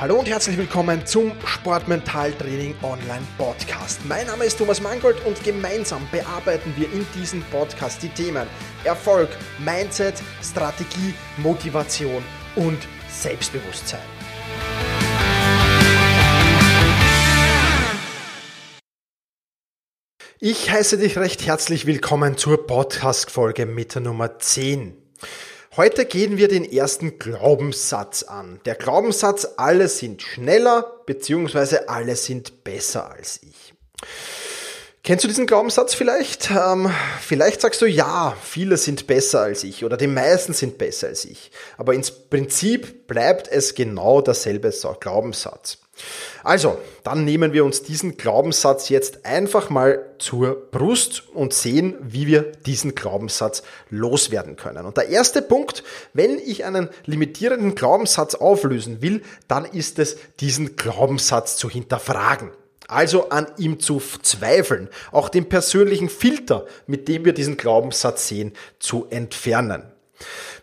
Hallo und herzlich willkommen zum Sportmentaltraining Online Podcast. Mein Name ist Thomas Mangold und gemeinsam bearbeiten wir in diesem Podcast die Themen Erfolg, Mindset, Strategie, Motivation und Selbstbewusstsein. Ich heiße dich recht herzlich willkommen zur Podcast-Folge mit der Nummer 10. Heute gehen wir den ersten Glaubenssatz an. Der Glaubenssatz, alle sind schneller bzw. alle sind besser als ich. Kennst du diesen Glaubenssatz vielleicht? Ähm, vielleicht sagst du ja, viele sind besser als ich oder die meisten sind besser als ich. Aber ins Prinzip bleibt es genau derselbe Glaubenssatz. Also, dann nehmen wir uns diesen Glaubenssatz jetzt einfach mal zur Brust und sehen, wie wir diesen Glaubenssatz loswerden können. Und der erste Punkt, wenn ich einen limitierenden Glaubenssatz auflösen will, dann ist es, diesen Glaubenssatz zu hinterfragen. Also an ihm zu zweifeln, auch den persönlichen Filter, mit dem wir diesen Glaubenssatz sehen, zu entfernen.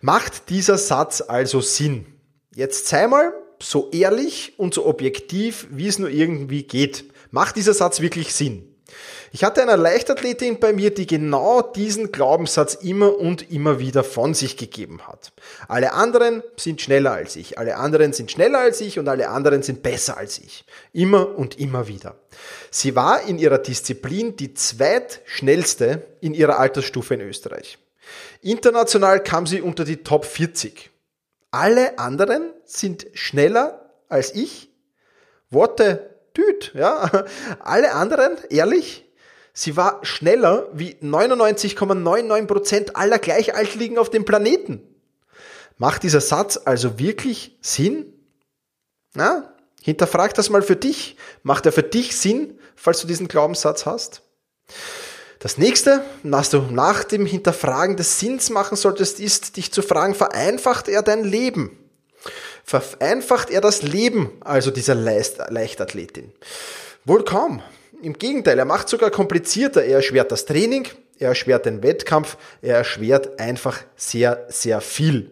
Macht dieser Satz also Sinn? Jetzt sei mal so ehrlich und so objektiv, wie es nur irgendwie geht. Macht dieser Satz wirklich Sinn? Ich hatte eine Leichtathletin bei mir, die genau diesen Glaubenssatz immer und immer wieder von sich gegeben hat. Alle anderen sind schneller als ich, alle anderen sind schneller als ich und alle anderen sind besser als ich. Immer und immer wieder. Sie war in ihrer Disziplin die zweitschnellste in ihrer Altersstufe in Österreich. International kam sie unter die Top 40. Alle anderen sind schneller als ich. Worte Düt, ja. Alle anderen, ehrlich, sie war schneller wie 99,99% aller Gleichaltrigen auf dem Planeten. Macht dieser Satz also wirklich Sinn? Na, hinterfrag das mal für dich. Macht er für dich Sinn, falls du diesen Glaubenssatz hast? Das nächste, was du nach dem Hinterfragen des Sinns machen solltest, ist, dich zu fragen, vereinfacht er dein Leben? Vereinfacht er das Leben also dieser Leichtathletin? Wohl kaum. Im Gegenteil, er macht sogar komplizierter. Er erschwert das Training, er erschwert den Wettkampf, er erschwert einfach sehr, sehr viel.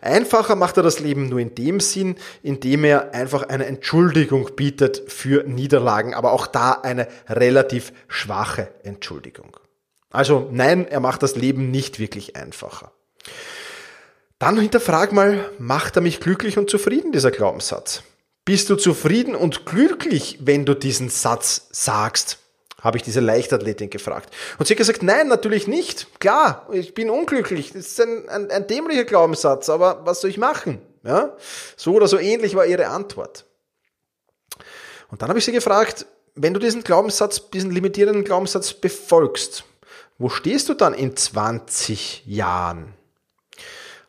Einfacher macht er das Leben nur in dem Sinn, indem er einfach eine Entschuldigung bietet für Niederlagen, aber auch da eine relativ schwache Entschuldigung. Also nein, er macht das Leben nicht wirklich einfacher. Dann hinterfrag mal, macht er mich glücklich und zufrieden, dieser Glaubenssatz? Bist du zufrieden und glücklich, wenn du diesen Satz sagst? Habe ich diese Leichtathletin gefragt. Und sie hat gesagt, nein, natürlich nicht. Klar, ich bin unglücklich. Das ist ein, ein, ein dämlicher Glaubenssatz, aber was soll ich machen? Ja? So oder so ähnlich war ihre Antwort. Und dann habe ich sie gefragt, wenn du diesen Glaubenssatz, diesen limitierenden Glaubenssatz befolgst, wo stehst du dann in 20 Jahren?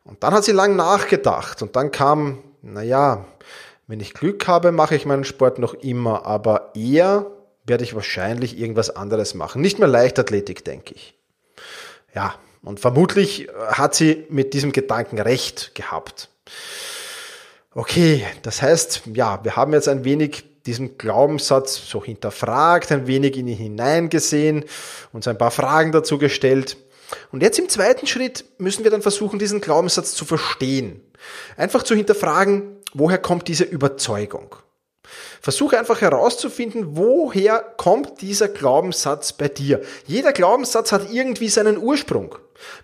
Und dann hat sie lang nachgedacht und dann kam, naja, wenn ich Glück habe, mache ich meinen Sport noch immer, aber eher werde ich wahrscheinlich irgendwas anderes machen. Nicht mehr Leichtathletik, denke ich. Ja, und vermutlich hat sie mit diesem Gedanken recht gehabt. Okay, das heißt, ja, wir haben jetzt ein wenig diesen Glaubenssatz so hinterfragt, ein wenig in ihn hineingesehen, uns ein paar Fragen dazu gestellt. Und jetzt im zweiten Schritt müssen wir dann versuchen, diesen Glaubenssatz zu verstehen. Einfach zu hinterfragen, woher kommt diese Überzeugung? Versuche einfach herauszufinden, woher kommt dieser Glaubenssatz bei dir. Jeder Glaubenssatz hat irgendwie seinen Ursprung.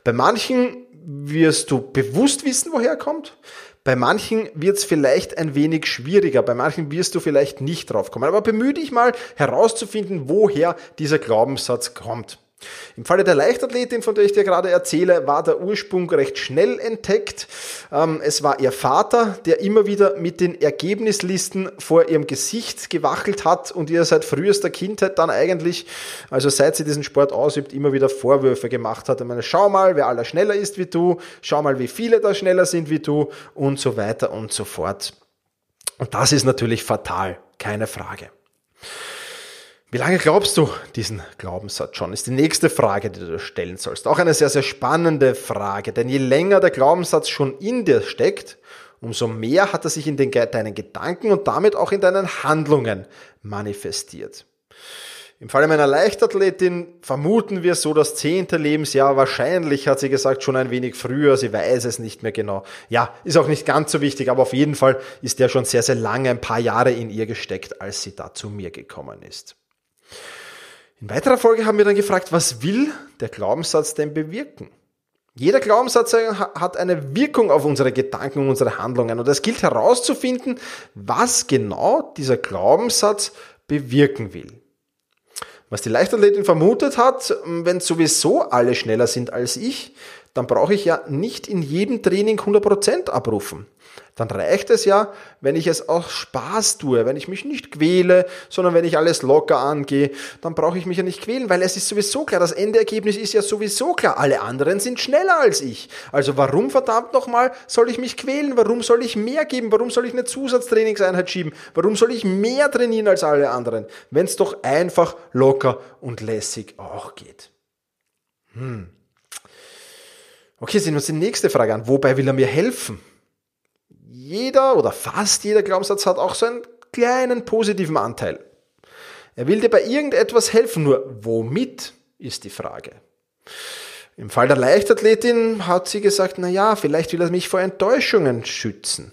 Bei manchen wirst du bewusst wissen, woher er kommt. Bei manchen wird es vielleicht ein wenig schwieriger, bei manchen wirst du vielleicht nicht drauf kommen. Aber bemühe dich mal herauszufinden, woher dieser Glaubenssatz kommt. Im Falle der Leichtathletin, von der ich dir gerade erzähle, war der Ursprung recht schnell entdeckt. Ähm, es war ihr Vater, der immer wieder mit den Ergebnislisten vor ihrem Gesicht gewachelt hat und ihr seit frühester Kindheit dann eigentlich, also seit sie diesen Sport ausübt, immer wieder Vorwürfe gemacht hat. Ich meine, schau mal, wer aller schneller ist wie du, schau mal, wie viele da schneller sind wie du und so weiter und so fort. Und das ist natürlich fatal, keine Frage. Wie lange glaubst du diesen Glaubenssatz schon? Ist die nächste Frage, die du stellen sollst. Auch eine sehr, sehr spannende Frage, denn je länger der Glaubenssatz schon in dir steckt, umso mehr hat er sich in den, deinen Gedanken und damit auch in deinen Handlungen manifestiert. Im Falle meiner Leichtathletin vermuten wir so das zehnte Lebensjahr. Wahrscheinlich hat sie gesagt schon ein wenig früher. Sie weiß es nicht mehr genau. Ja, ist auch nicht ganz so wichtig, aber auf jeden Fall ist der schon sehr, sehr lange, ein paar Jahre in ihr gesteckt, als sie da zu mir gekommen ist. In weiterer Folge haben wir dann gefragt, was will der Glaubenssatz denn bewirken? Jeder Glaubenssatz hat eine Wirkung auf unsere Gedanken und unsere Handlungen. Und es gilt herauszufinden, was genau dieser Glaubenssatz bewirken will. Was die Leichtathletin vermutet hat, wenn sowieso alle schneller sind als ich, dann brauche ich ja nicht in jedem Training 100% abrufen. Dann reicht es ja, wenn ich es auch Spaß tue, wenn ich mich nicht quäle, sondern wenn ich alles locker angehe, dann brauche ich mich ja nicht quälen, weil es ist sowieso klar, das Endergebnis ist ja sowieso klar, alle anderen sind schneller als ich. Also warum verdammt nochmal soll ich mich quälen? Warum soll ich mehr geben? Warum soll ich eine Zusatztrainingseinheit schieben? Warum soll ich mehr trainieren als alle anderen, wenn es doch einfach locker und lässig auch geht? Hm. Okay, sehen wir uns die nächste Frage an. Wobei will er mir helfen? Jeder oder fast jeder Glaubenssatz hat auch so einen kleinen positiven Anteil. Er will dir bei irgendetwas helfen, nur womit ist die Frage. Im Fall der Leichtathletin hat sie gesagt, na ja, vielleicht will er mich vor Enttäuschungen schützen.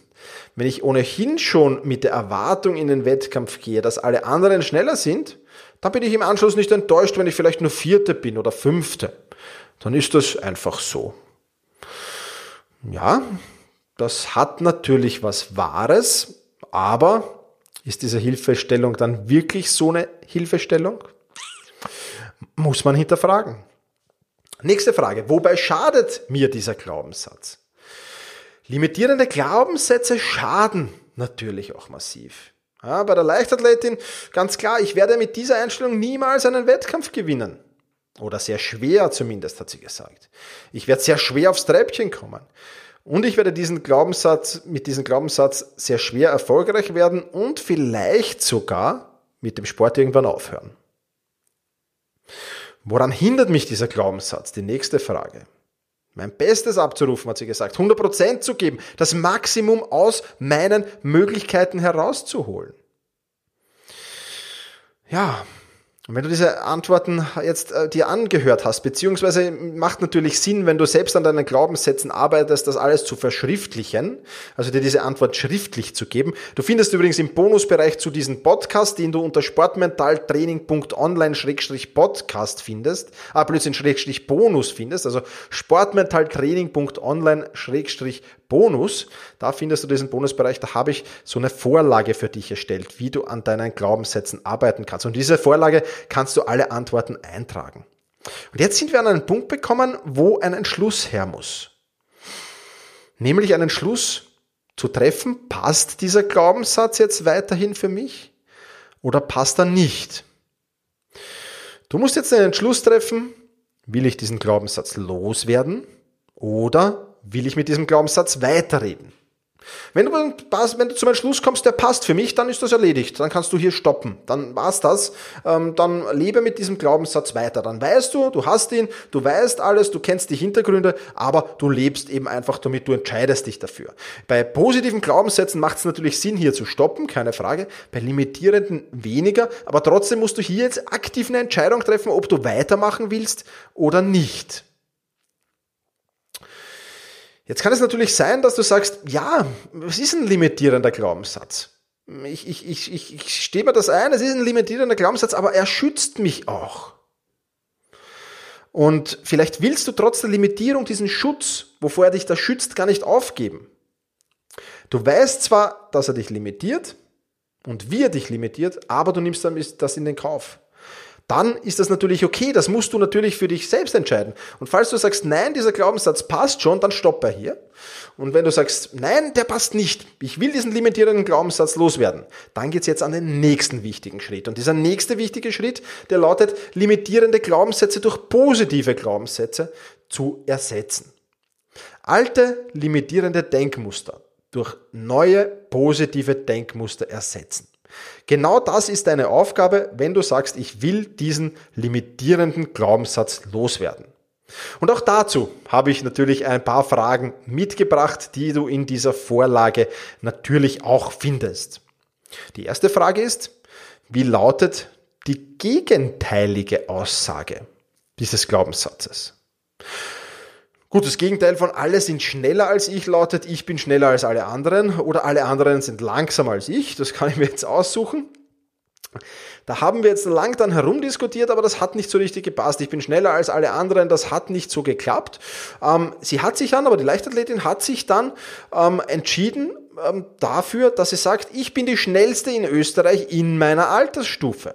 Wenn ich ohnehin schon mit der Erwartung in den Wettkampf gehe, dass alle anderen schneller sind, dann bin ich im Anschluss nicht enttäuscht, wenn ich vielleicht nur Vierte bin oder Fünfte. Dann ist das einfach so. Ja, das hat natürlich was Wahres, aber ist diese Hilfestellung dann wirklich so eine Hilfestellung? Muss man hinterfragen. Nächste Frage. Wobei schadet mir dieser Glaubenssatz? Limitierende Glaubenssätze schaden natürlich auch massiv. Ja, bei der Leichtathletin ganz klar, ich werde mit dieser Einstellung niemals einen Wettkampf gewinnen. Oder sehr schwer zumindest, hat sie gesagt. Ich werde sehr schwer aufs Treppchen kommen. Und ich werde diesen Glaubenssatz, mit diesem Glaubenssatz sehr schwer erfolgreich werden und vielleicht sogar mit dem Sport irgendwann aufhören. Woran hindert mich dieser Glaubenssatz? Die nächste Frage. Mein Bestes abzurufen, hat sie gesagt, 100% zu geben, das Maximum aus meinen Möglichkeiten herauszuholen. Ja, und wenn du diese Antworten jetzt äh, dir angehört hast, beziehungsweise macht natürlich Sinn, wenn du selbst an deinen Glaubenssätzen arbeitest, das alles zu verschriftlichen, also dir diese Antwort schriftlich zu geben. Du findest übrigens im Bonusbereich zu diesem Podcast, den du unter sportmentaltraining.online-podcast findest, ah, plötzlich Bonus findest, also sportmentaltraining.online-bonus Bonus. Da findest du diesen Bonusbereich, da habe ich so eine Vorlage für dich erstellt, wie du an deinen Glaubenssätzen arbeiten kannst. Und diese Vorlage kannst du alle Antworten eintragen. Und jetzt sind wir an einen Punkt bekommen, wo ein Entschluss her muss. Nämlich einen Entschluss zu treffen, passt dieser Glaubenssatz jetzt weiterhin für mich oder passt er nicht? Du musst jetzt einen Entschluss treffen, will ich diesen Glaubenssatz loswerden oder will ich mit diesem Glaubenssatz weiterreden. Wenn du, wenn du zum Entschluss kommst, der passt für mich, dann ist das erledigt. Dann kannst du hier stoppen. Dann war's das. Ähm, dann lebe mit diesem Glaubenssatz weiter. Dann weißt du, du hast ihn, du weißt alles, du kennst die Hintergründe, aber du lebst eben einfach damit, du entscheidest dich dafür. Bei positiven Glaubenssätzen macht es natürlich Sinn, hier zu stoppen, keine Frage. Bei limitierenden weniger, aber trotzdem musst du hier jetzt aktiv eine Entscheidung treffen, ob du weitermachen willst oder nicht. Jetzt kann es natürlich sein, dass du sagst, ja, was ist ein limitierender Glaubenssatz? Ich, ich, ich, ich, ich stehe mir das ein, es ist ein limitierender Glaubenssatz, aber er schützt mich auch. Und vielleicht willst du trotz der Limitierung diesen Schutz, wovor er dich da schützt, gar nicht aufgeben. Du weißt zwar, dass er dich limitiert und wie er dich limitiert, aber du nimmst das in den Kauf dann ist das natürlich okay. Das musst du natürlich für dich selbst entscheiden. Und falls du sagst, nein, dieser Glaubenssatz passt schon, dann stopp er hier. Und wenn du sagst, nein, der passt nicht, ich will diesen limitierenden Glaubenssatz loswerden, dann geht's jetzt an den nächsten wichtigen Schritt. Und dieser nächste wichtige Schritt, der lautet, limitierende Glaubenssätze durch positive Glaubenssätze zu ersetzen. Alte limitierende Denkmuster durch neue positive Denkmuster ersetzen. Genau das ist deine Aufgabe, wenn du sagst, ich will diesen limitierenden Glaubenssatz loswerden. Und auch dazu habe ich natürlich ein paar Fragen mitgebracht, die du in dieser Vorlage natürlich auch findest. Die erste Frage ist, wie lautet die gegenteilige Aussage dieses Glaubenssatzes. Gut, das Gegenteil von alle sind schneller als ich lautet, ich bin schneller als alle anderen oder alle anderen sind langsamer als ich. Das kann ich mir jetzt aussuchen. Da haben wir jetzt lang dann herumdiskutiert, aber das hat nicht so richtig gepasst. Ich bin schneller als alle anderen, das hat nicht so geklappt. Ähm, sie hat sich dann, aber die Leichtathletin hat sich dann ähm, entschieden ähm, dafür, dass sie sagt, ich bin die schnellste in Österreich in meiner Altersstufe.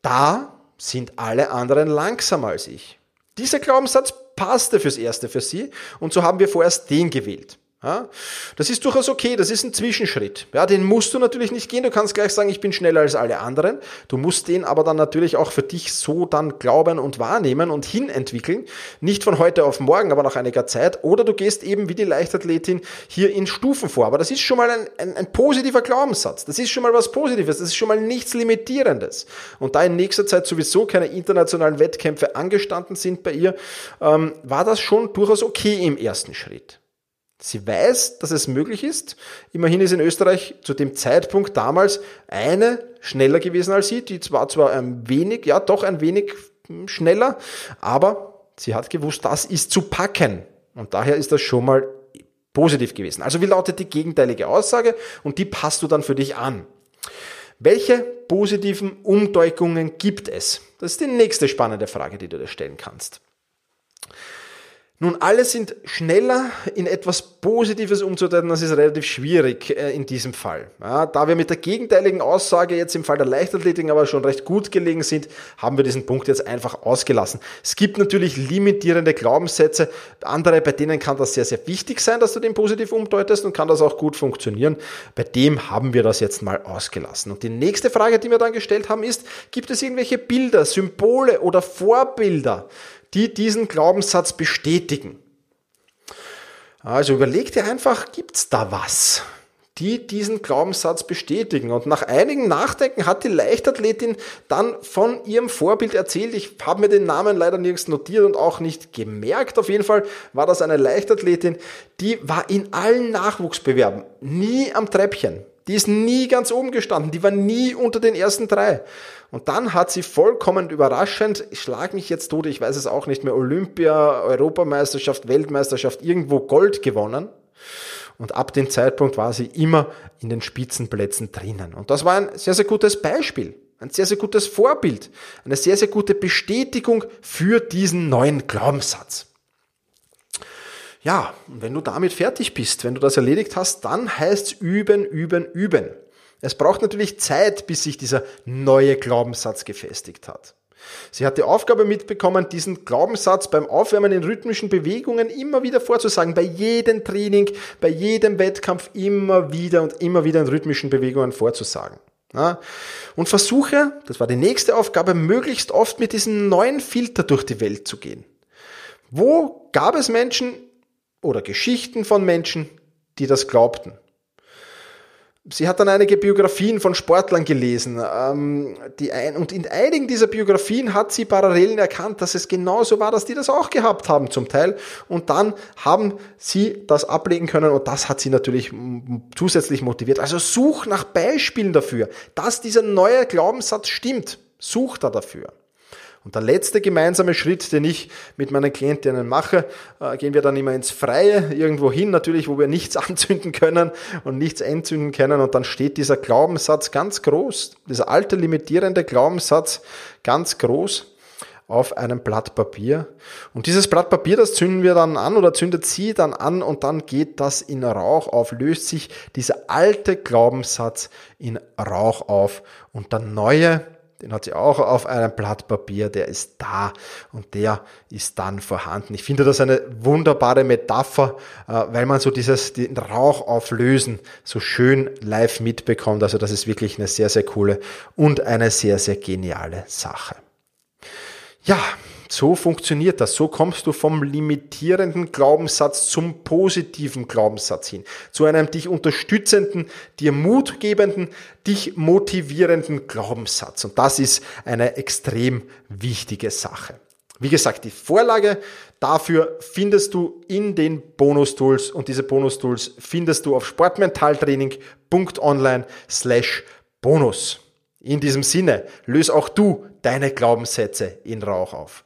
Da sind alle anderen langsamer als ich. Dieser Glaubenssatz passte fürs Erste für sie und so haben wir vorerst den gewählt. Ja, das ist durchaus okay, das ist ein Zwischenschritt. Ja, den musst du natürlich nicht gehen, du kannst gleich sagen, ich bin schneller als alle anderen. Du musst den aber dann natürlich auch für dich so dann glauben und wahrnehmen und hinentwickeln. Nicht von heute auf morgen, aber nach einiger Zeit. Oder du gehst eben wie die Leichtathletin hier in Stufen vor. Aber das ist schon mal ein, ein, ein positiver Glaubenssatz. Das ist schon mal was Positives. Das ist schon mal nichts Limitierendes. Und da in nächster Zeit sowieso keine internationalen Wettkämpfe angestanden sind bei ihr, ähm, war das schon durchaus okay im ersten Schritt. Sie weiß, dass es möglich ist. Immerhin ist in Österreich zu dem Zeitpunkt damals eine schneller gewesen als sie. Die war zwar ein wenig, ja doch ein wenig schneller, aber sie hat gewusst, das ist zu packen. Und daher ist das schon mal positiv gewesen. Also wie lautet die gegenteilige Aussage? Und die passt du dann für dich an. Welche positiven Umdeutungen gibt es? Das ist die nächste spannende Frage, die du dir stellen kannst. Nun, alle sind schneller in etwas Positives umzudeuten, das ist relativ schwierig äh, in diesem Fall. Ja, da wir mit der gegenteiligen Aussage jetzt im Fall der Leichtathletik aber schon recht gut gelegen sind, haben wir diesen Punkt jetzt einfach ausgelassen. Es gibt natürlich limitierende Glaubenssätze, andere, bei denen kann das sehr, sehr wichtig sein, dass du den positiv umdeutest und kann das auch gut funktionieren. Bei dem haben wir das jetzt mal ausgelassen. Und die nächste Frage, die wir dann gestellt haben, ist, gibt es irgendwelche Bilder, Symbole oder Vorbilder, die diesen Glaubenssatz bestätigen. Also überleg dir einfach, gibt's da was, die diesen Glaubenssatz bestätigen? Und nach einigem Nachdenken hat die Leichtathletin dann von ihrem Vorbild erzählt. Ich habe mir den Namen leider nirgends notiert und auch nicht gemerkt. Auf jeden Fall war das eine Leichtathletin, die war in allen Nachwuchsbewerben nie am Treppchen. Die ist nie ganz oben gestanden, die war nie unter den ersten drei. Und dann hat sie vollkommen überraschend, ich schlag mich jetzt tot, ich weiß es auch nicht mehr, Olympia, Europameisterschaft, Weltmeisterschaft, irgendwo Gold gewonnen. Und ab dem Zeitpunkt war sie immer in den Spitzenplätzen drinnen. Und das war ein sehr, sehr gutes Beispiel, ein sehr, sehr gutes Vorbild, eine sehr, sehr gute Bestätigung für diesen neuen Glaubenssatz. Ja, und wenn du damit fertig bist, wenn du das erledigt hast, dann heißt's üben, üben, üben. Es braucht natürlich Zeit, bis sich dieser neue Glaubenssatz gefestigt hat. Sie hat die Aufgabe mitbekommen, diesen Glaubenssatz beim Aufwärmen in rhythmischen Bewegungen immer wieder vorzusagen, bei jedem Training, bei jedem Wettkampf immer wieder und immer wieder in rhythmischen Bewegungen vorzusagen. Und versuche, das war die nächste Aufgabe, möglichst oft mit diesem neuen Filter durch die Welt zu gehen. Wo gab es Menschen, oder Geschichten von Menschen, die das glaubten. Sie hat dann einige Biografien von Sportlern gelesen. Ähm, die ein, und in einigen dieser Biografien hat sie Parallelen erkannt, dass es genauso war, dass die das auch gehabt haben zum Teil. Und dann haben sie das ablegen können und das hat sie natürlich zusätzlich motiviert. Also such nach Beispielen dafür, dass dieser neue Glaubenssatz stimmt. Such da dafür. Und der letzte gemeinsame Schritt, den ich mit meinen Klientinnen mache, äh, gehen wir dann immer ins Freie, irgendwo hin natürlich, wo wir nichts anzünden können und nichts entzünden können. Und dann steht dieser Glaubenssatz ganz groß, dieser alte limitierende Glaubenssatz ganz groß auf einem Blatt Papier. Und dieses Blatt Papier, das zünden wir dann an oder zündet sie dann an und dann geht das in Rauch auf, löst sich dieser alte Glaubenssatz in Rauch auf und der neue den hat sie auch auf einem Blatt Papier, der ist da und der ist dann vorhanden. Ich finde das eine wunderbare Metapher, äh, weil man so dieses, den Rauch auflösen so schön live mitbekommt. Also das ist wirklich eine sehr, sehr coole und eine sehr, sehr geniale Sache. Ja, so funktioniert das. So kommst du vom limitierenden Glaubenssatz zum positiven Glaubenssatz hin. Zu einem dich unterstützenden, dir mutgebenden, dich motivierenden Glaubenssatz. Und das ist eine extrem wichtige Sache. Wie gesagt, die Vorlage dafür findest du in den Bonus-Tools und diese Bonus-Tools findest du auf sportmentaltraining.online slash bonus. In diesem Sinne, löse auch du deine Glaubenssätze in Rauch auf.